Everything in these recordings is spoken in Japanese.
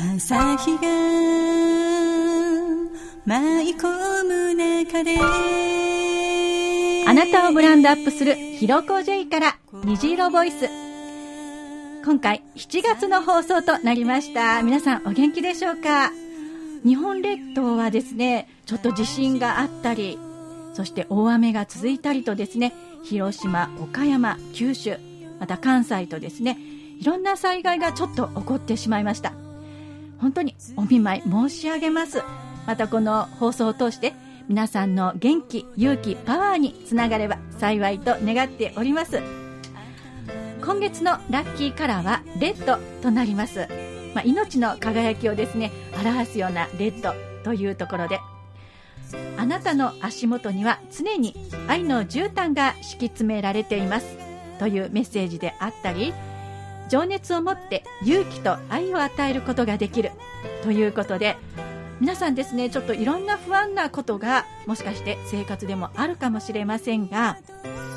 朝日が舞い込む中で。あなたをブランドアップするひろこ J から虹色ボイス。今回7月の放送となりました。皆さんお元気でしょうか？日本列島はですねちょっと地震があったりそして大雨が続いたりとですね広島、岡山、九州また関西とですねいろんな災害がちょっと起こってしまいました。本当にお見舞い申し上げます。またこの放送を通して皆さんの元気勇気パワーにつながれば幸いと願っております。今月のラッキーカラーはレッドとなります、まあ、命の輝きをですね表すようなレッドというところであなたの足元には常に愛の絨毯が敷き詰められていますというメッセージであったり情熱を持って勇気と愛を与えることができる。ということで皆さんですねちょっといろんな不安なことがもしかして生活でもあるかもしれませんが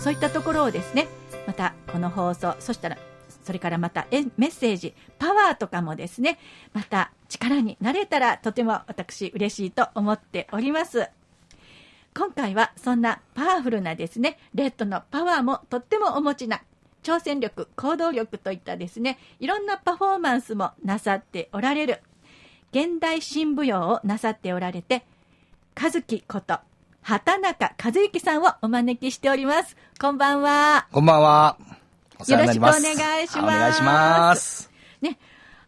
そういったところをですねまたこの放送そしたらそれからまたえメッセージパワーとかもですねまた力になれたらとても私嬉しいと思っております。今回はそんなパワフルなですねレッドのパワーもとってもお持ちな挑戦力行動力といったですねいろんなパフォーマンスもなさっておられる現代新舞踊をなさっておられて和樹こと畑中和之さんをお招きしておりますこんばんはこんばんは。よろしくお願いしますお願いします。ね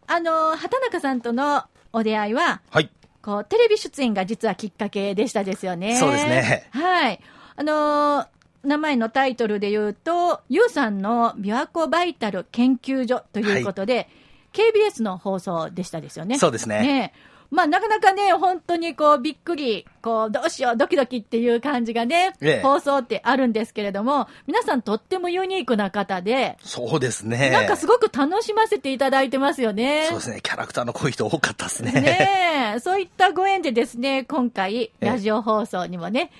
あの畑中さんとのお出会いははい。こうテレビ出演が実はきっかけでしたですよね。そうですねはい。あのー名前のタイトルで言うと、ユウさんの琵琶湖バイタル研究所ということで、KBS の放送でしたですよね。そうですねねまあ、なかなかね、本当にこう、びっくり、こう、どうしよう、ドキドキっていう感じがね、ええ放送ってあるんですけれども、皆さんとってもユニークな方で、そうですね。なんかすごく楽しませていただいてますよね。そうですね。キャラクターの濃い人多かったですね。ねえ、そういったご縁でですね、今回、ええラジオ放送にもね、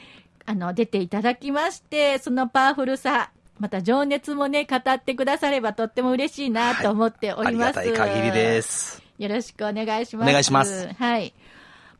あの、出ていただきまして、そのパワフルさ、また情熱もね、語ってくださればとっても嬉しいなと思っておありります。がたい限りです。よろしくお願いします。お願いしますはい。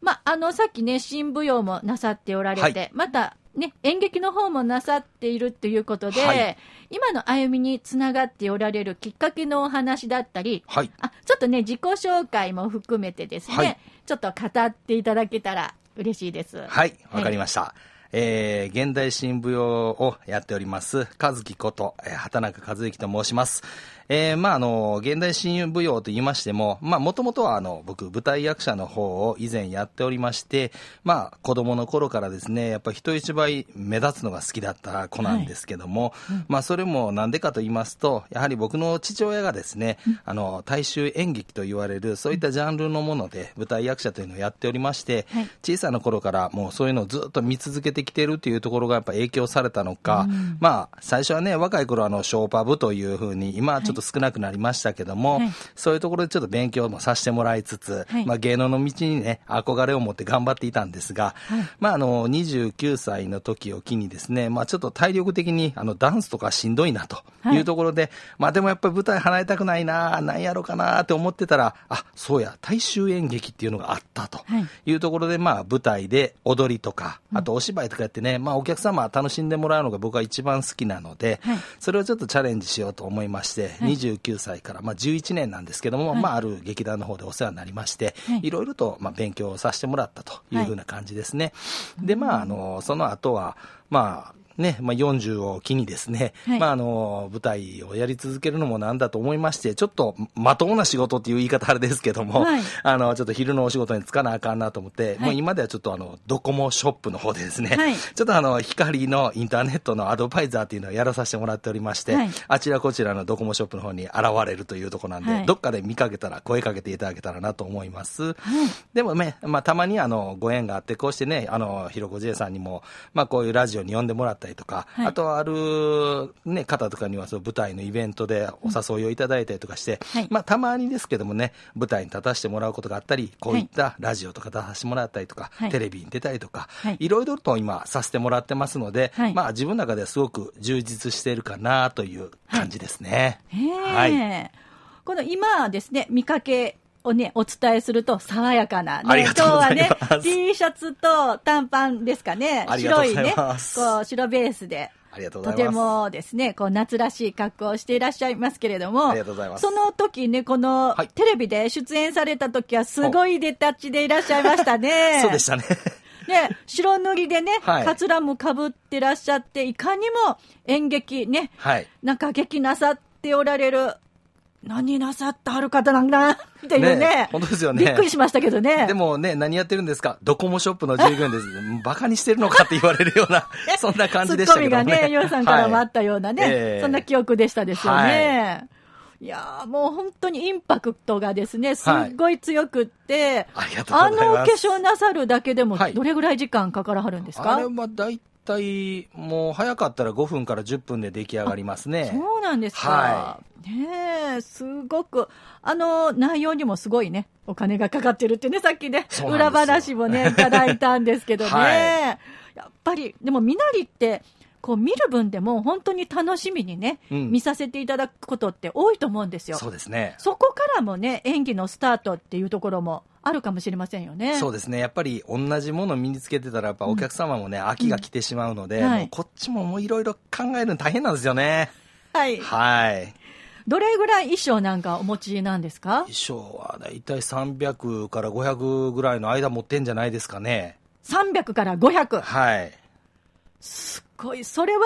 まあ、あの、さっきね、新舞踊もなさっておられて、はいまた、ね、演劇の方もなさっているということで、はい今の歩みにつながっておられるきっかけのお話だったり、はい。あちょっとね、自己紹介も含めてですね、はいちょっと語っていただけたら嬉しいです。はい。わかりました。えー、現代新舞踊をやっております、和樹こと、えー畑中和之と申します。えー、まあ、あの、現代新舞踊と言いましても、まあ、もともとは、あの、僕、舞台役者の方を以前やっておりまして、まあ、子供の頃からですね、やっぱ人一倍目立つのが好きだった子なんですけども、まあ、それもなんでかと言いますと、やはり僕の父親がですね、あの、大衆演劇と言われる、そういったジャンルのもので、舞台役者というのをやっておりまして、はい。小さな頃からもうそういうのをずっと見続けてきてるっていうところがやっぱ影響されたのか、まあ最初はね若い頃あのショーパブというふうに今はちょっと少なくなりましたけども、はい。そういうところでちょっと勉強もさせてもらいつつ、はい。まあ芸能の道にね憧れを持って頑張っていたんですが、まああの29歳の時を機にですねまあちょっと体力的にあのダンスとかしんどいなとい。うところで、まあでもやっぱり舞台離れたくないな何やろうかなって思ってたらあそうや大衆演劇っていうのがあったとはい。いうところで、まあ、舞台で踊りとか、あとお芝居とかやってね、まあ、お客様楽しんでもらうのが僕は一番好きなので、はい。それをちょっとチャレンジしようと思いまして、はい。29歳から、まあ、11年なんですけども、はい。まあ、ある劇団の方でお世話になりまして、はい。いろいろと、まあ、勉強をさせてもらったというふうな感じですね。で、まあ、あの、その後は、まあ、ね、まあ、40を機にですね、はい。まあ、あの、舞台をやり続けるのもなんだと思いまして、ちょっと、まともな仕事っていう言い方あれですけども、はい。あの、ちょっと昼のお仕事に就かなあかんなと思って、い。もう今ではちょっとあの、ドコモショップの方でですね、はい。ちょっとあの、光のインターネットのアドバイザーっていうのをやらさせてもらっておりまして、はい。あちらこちらのドコモショップの方に現れるというところなんで、はい。どっかで見かけたら声かけていただけたらなと思います。はい。でもね、まあ、たまにあの、ご縁があって、こうしてね、あの、ひろこ J さんにも、まあ、こういうラジオに呼んでもらったりとか、はい。あとはある、ね、方とかには、その舞台のイベントでお誘いをいただいたりとかして、はい。まあ、たまにですけどもね、舞台に立たせてもらうことがあったり、こういったラジオとか出させてもらったりとか、はい。テレビに出たりとか、はい。いろいろと今させてもらってますので、はい。まあ、自分の中ではすごく充実しているかなという感じですね。はい。この今ですね、見かけをね、お伝えすると爽やかな、ね、今日はね、T シャツと短パンですかね。白いねこう、白ベースで。ありがととて。もですね、こう夏らしい格好をしていらっしゃいますけれども、その時ね、このはいテレビで出演された時はすごい出たちでいらっしゃいましたね。そうでしたね。ね、白塗りでね、はいかつらもかぶってらっしゃって、いかにも演劇ね、はい。なんか劇なさっておられる、何なさってはる方なんだな っていうね。ね本当ですよねびっくりしましたけどね。でもね、何やってるんですか？ドコモショップの従業員です。バカにしてるのかって言われるような、そんな感じでしたけどね。ツッコミがね、ヨウさんからもあったようなね、はいええそんな記憶でしたですよね。い、やーもう本当にインパクトがですね、すっごい強くって、ありがとうございますあのお化粧なさるだけでも、はいどれぐらい時間かからはるんですか、あれは大体、もう早かったら5分から10分で出来上がりますね。そうなんですか。はねえ、すごく、あの、内容にもすごいね、お金がかかってるってね、さっきね、裏話もね、いただいたんですけどね。はいやっぱり、でも、みなりって、こう見る分でも本当に楽しみにね、うん見させていただくことって多いと思うんですよ。そうですね。そこからもね、演技のスタートっていうところもあるかもしれませんよね。そうですね。やっぱり同じものを身につけてたら、やっぱお客様もね、飽きが来てしまうので、うんはいこっちももういろいろ考えるの大変なんですよね。はい。はい。どれぐらい衣装なんかお持ちなんですか？衣装はだいたい300から500ぐらいの間持ってんじゃないですかね。?300 から500。はい。すっごい、それは、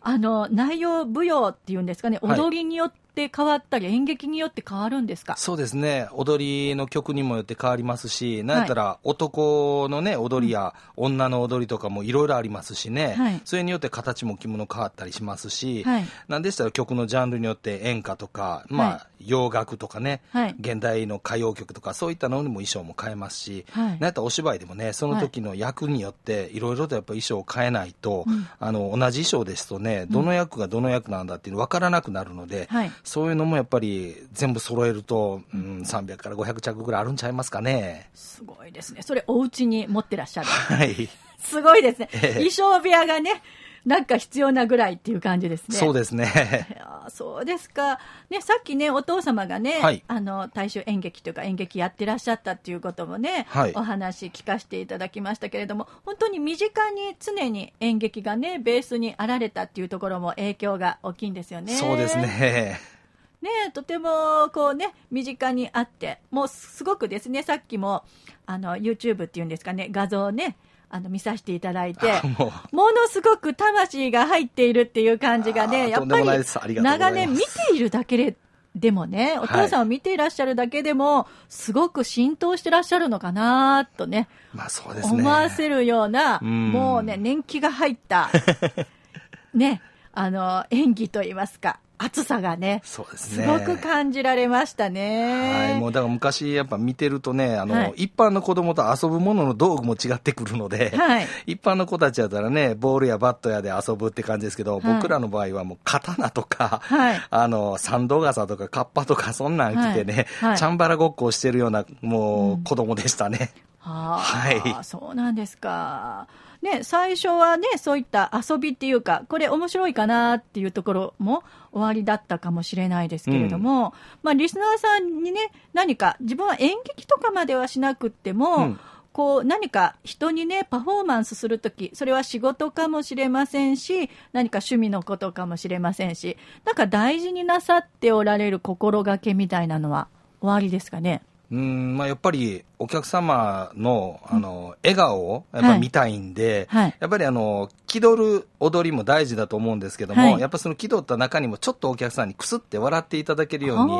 あの、内容舞踊っていうんですかね、はい踊りによって変わったり、演劇によって変わるんですか？そうですね。踊りの曲にもよって変わりますし、なんやったら男のね、踊りや女の踊りとかもいろいろありますしね、はい。それによって形も着物変わったりしますし、はい。なんでしたら曲のジャンルによって演歌とか、まあ、はい。洋楽とかね、はい。現代の歌謡曲とか、そういったのにも衣装も変えますし、はい。なんやったらお芝居でもね、その時の役によって、い。ろいろとやっぱ衣装を変えないと、うん。あの、同じ衣装ですとね、どの役がどの役なんだっていうの分からなくなるので、はいそういうのもやっぱり全部揃えると、うん、300から500着ぐらいあるんちゃいますかね。すごいですね。それ、お家に持ってらっしゃる。はい。すごいですね。ええ衣装部屋がね、なんか必要なぐらいっていう感じですね。そうですね。そうですか。ね、さっきね、お父様がね、はいあの、大衆演劇というか演劇やってらっしゃったっていうこともね、はいお話聞かせていただきましたけれども、本当に身近に常に演劇がね、ベースにあられたっていうところも影響が大きいんですよね。そうです。ね。ね、とてもこうね、身近にあって、もうすごくですね、さっきも、あの、YouTube っていうんですかね、画像をね、あの、見させていただいてあ、ものすごく魂が入っているっていう感じがあね、やっぱり長年見ているだけで、でもね、お父さんを見ていらっしゃるだけでも、すごく浸透してらっしゃるのかなとね、まあそうですね。思わせるような、うん。もうね、年季が入った、ね、あの、演技といいますか、熱さがね、そうですね。すごく感じられましたね。はい、もうだから昔やっぱ見てるとね、あの、はい。一般の子供と遊ぶものの道具も違ってくるので、はい。一般の子たちやったらね、ボールやバットやで遊ぶって感じですけど、はい。僕らの場合はもう刀とか、はい。あの、サンド傘とかカッパとかそんなん着てね、はい。はい。チャンバラごっこをしてるような、もう子供でしたね。はあ、はい。そうなんですか。ね、最初はね、そういった遊びっていうか、これ面白いかなっていうところも終わりだったかもしれないですけれども、まあ、リスナーさんにね、何か、自分は演劇とかまではしなくっても、うんこう何か人にね、パフォーマンスするとき、それは仕事かもしれませんし、何か趣味のことかもしれませんし、なんか大事になさっておられる心がけみたいなのは終わりですかね？うん、まあやっぱりお客様の、あの、笑顔をやっぱ見たいんで、はい。やっぱりあの、気取る踊りも大事だと思うんですけども、はい。やっぱその気取った中にもちょっとお客さんにくすって笑っていただけるように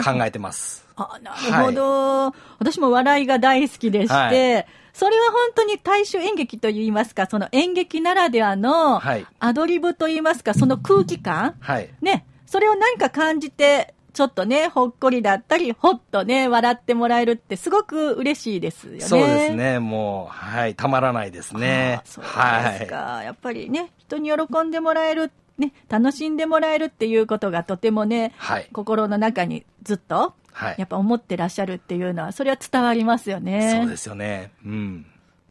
考えてます。あなるほど、私も笑いが大好きでして、はい。それは本当に大衆演劇といいますか、その演劇ならではのはい。アドリブといいますか、その空気感、はい。ね、それを何か感じて、ちょっとね、ほっこりだったり、ほっとね、笑ってもらえるって、すごく嬉しいですよね。そうですね、もう、はい、たまらないですねあ。そうはい。ですか、やっぱりね、人に喜んでもらえる、ね、楽しんでもらえるっていうことがとてもね、はい。心の中にずっと、はいやっぱ思ってらっしゃるっていうのは、それは伝わりますよね。そうですよね。うん。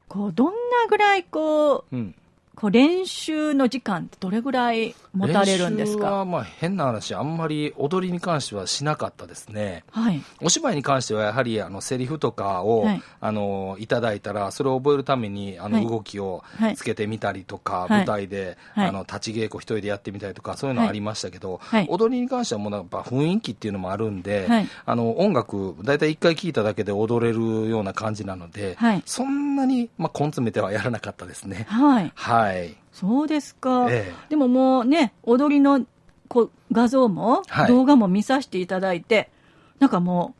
こう、どんなぐらい、こう、うん。こう練習の時間ってどれぐらい持たれるんです練習はかまあ変な話、あんまり踊りに関してはしなかったですね。はい。お芝居に関してはやはりあのセリフとかを、はい。あのいただいたらそれを覚えるためにあのはい。動きをはい。つけてみたりとか、はい。舞台で、はい。あの立ち稽古一人でやってみたりとかそういうのありましたけど、はい。踊りに関してはもうやっぱ雰囲気っていうのもあるんで、はい。あの音楽大体一回聴いただけで踊れるような感じなので、はい。そんなに、まあ、根詰めてはやらなかったですね。はい。はい。そうですか。ええでももうね、踊りのこう画像も、はい動画も見させていただいて、なんかも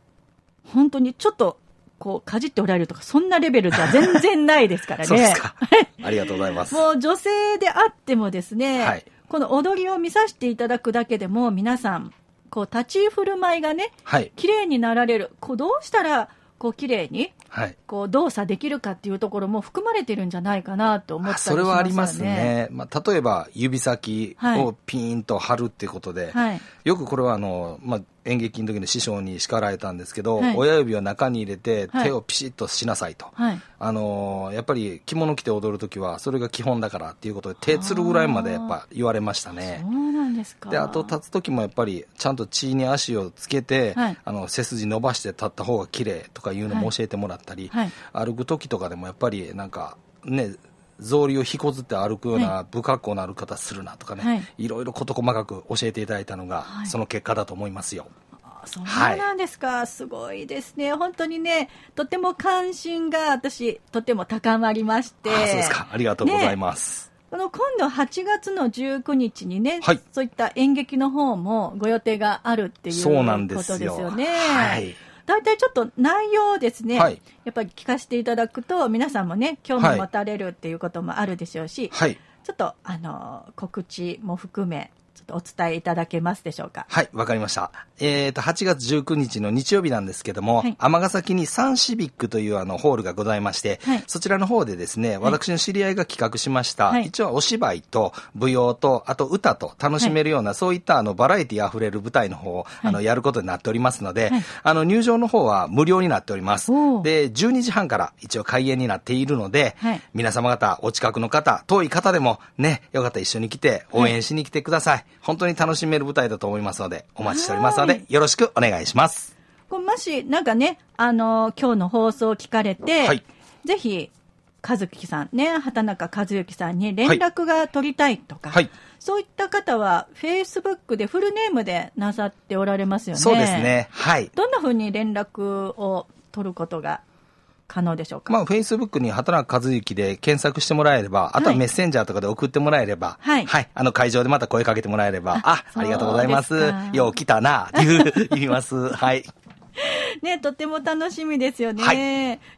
う、本当にちょっと、こう、かじっておられるとか、そんなレベルじゃ全然ないですからね。そうですか。ありがとうございます。もう女性であってもですね、はいこの踊りを見させていただくだけでも、皆さん、こう、立ち振る舞いがね、はい。綺麗になられる。こう、どうしたら、こう、綺麗に、はい。こう、動作できるかっていうところも含まれてるんじゃないかなと思ったりしますそよね。れはありますね。まあ、例えば、指先をピーンと張るっていうことで、はい。よくこれはあの、まあ、演劇の時の師匠に叱られたんですけど、はい親指を中に入れてはい手をピシッとしなさいと。はい。あのーやっぱり着物着て踊るときは、それが基本だからっていうことで、手つるぐらいまでやっぱ言われましたねそ。うなんですか。で、あと立つときもやっぱり、ちゃんと地に足をつけて、はいあの、背筋伸ばして立った方が綺麗とかいうのも教えてもらったり、はい歩くときとかでもやっぱりなんか、ね、草履を引こずって歩くようはな不格好な歩き方するなとかね、はいい、ろいろ事細かく教えていただいたのが、はいその結果だと思いますよ。あそうなんですか、すごいですね。本当にね、とても関心が私、とても高まりまして。あそうですか。ありがとうございます。この今度8月の19日にね、はいそういった演劇の方もご予定があるっていうそうなんでことすよ。ですよね。はい。大体ちょっと内容をですね、はいやっぱり聞かせていただくと、皆さんもね、興味持たれるっていうこともあるでしょうし、はい。ちょっと、あの、告知も含め、お伝えいただけますでしょうか？はい、わかりました。えっ、と、8月19日の日曜日なんですけどもはい、尼、崎にサンシビックというあのホールがございまして、はい。そちらの方でですね、私の知り合いが企画しました、はい。一応お芝居と舞踊と、あと歌と楽しめるような、そういったあのバラエティ溢れる舞台の方を、あのやることになっておりますので、はい。あの入場の方は無料になっております。で、12時半から一応開演になっているので、はい。皆様方、お近くの方、遠い方でもね、よかったら一緒に来て応援しに来てください。本当に楽しめる舞台だと思いますので、お待ちしておりますのはいで、よろしくお願いします。これもし、なんかね、あの、今日の放送を聞かれて、はいぜひ、和樹さんね、畑中和幸さんに連絡が取りたいとか、はいそういった方は、フェイスブックでフルネームでなさっておられますよね。そうです。ね。はい。どんなふうに連絡を取ることが可能でしょうか？まあ、Facebook に畑中和幸で検索してもらえれば、あとはメッセンジャーとかで送ってもらえれば、はいあの会場でまた声かけてもらえれば、ああ、ありがとうございます。よう来たな、っていう、言います。はい。ね、とても楽しみですよね。はい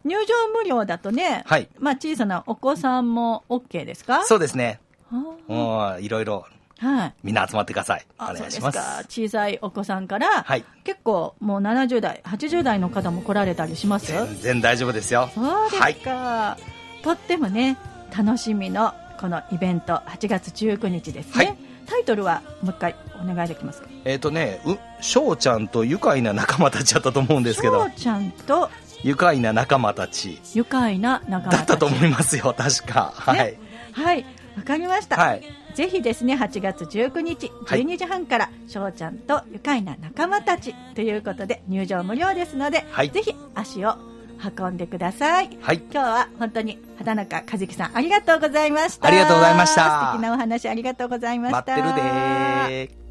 入場無料だとね、はいまあ小さなお子さんも OK ですか？そうですね。う、いろいろ、あはい。みんな集まってください。おあ願いします。小さいお子さんから、はい結構もう70代、80代の方も来られたりします？全然大丈夫ですよ。そうですか、とってもね、楽しみのこのイベント、8月19日ですね。はいタイトルはもう一回お願いできますか？えっ、とね、う、翔ちゃんと愉快な仲間たちだったと思うんですけど翔、ちゃんと愉快な仲間たち愉快な仲間たち。だったと思いますよ、確か。はい。ねはい、わかりました。はい。ぜひですね、8月19日、はい12時半から、翔ちゃんと愉快な仲間たちということで、入場無料ですので、はいぜひ足を運んでください。はい。今日は本当に畑中和樹さんありがとうございました。ありがとうございました素敵なお話ありがとうございました。待ってるでー。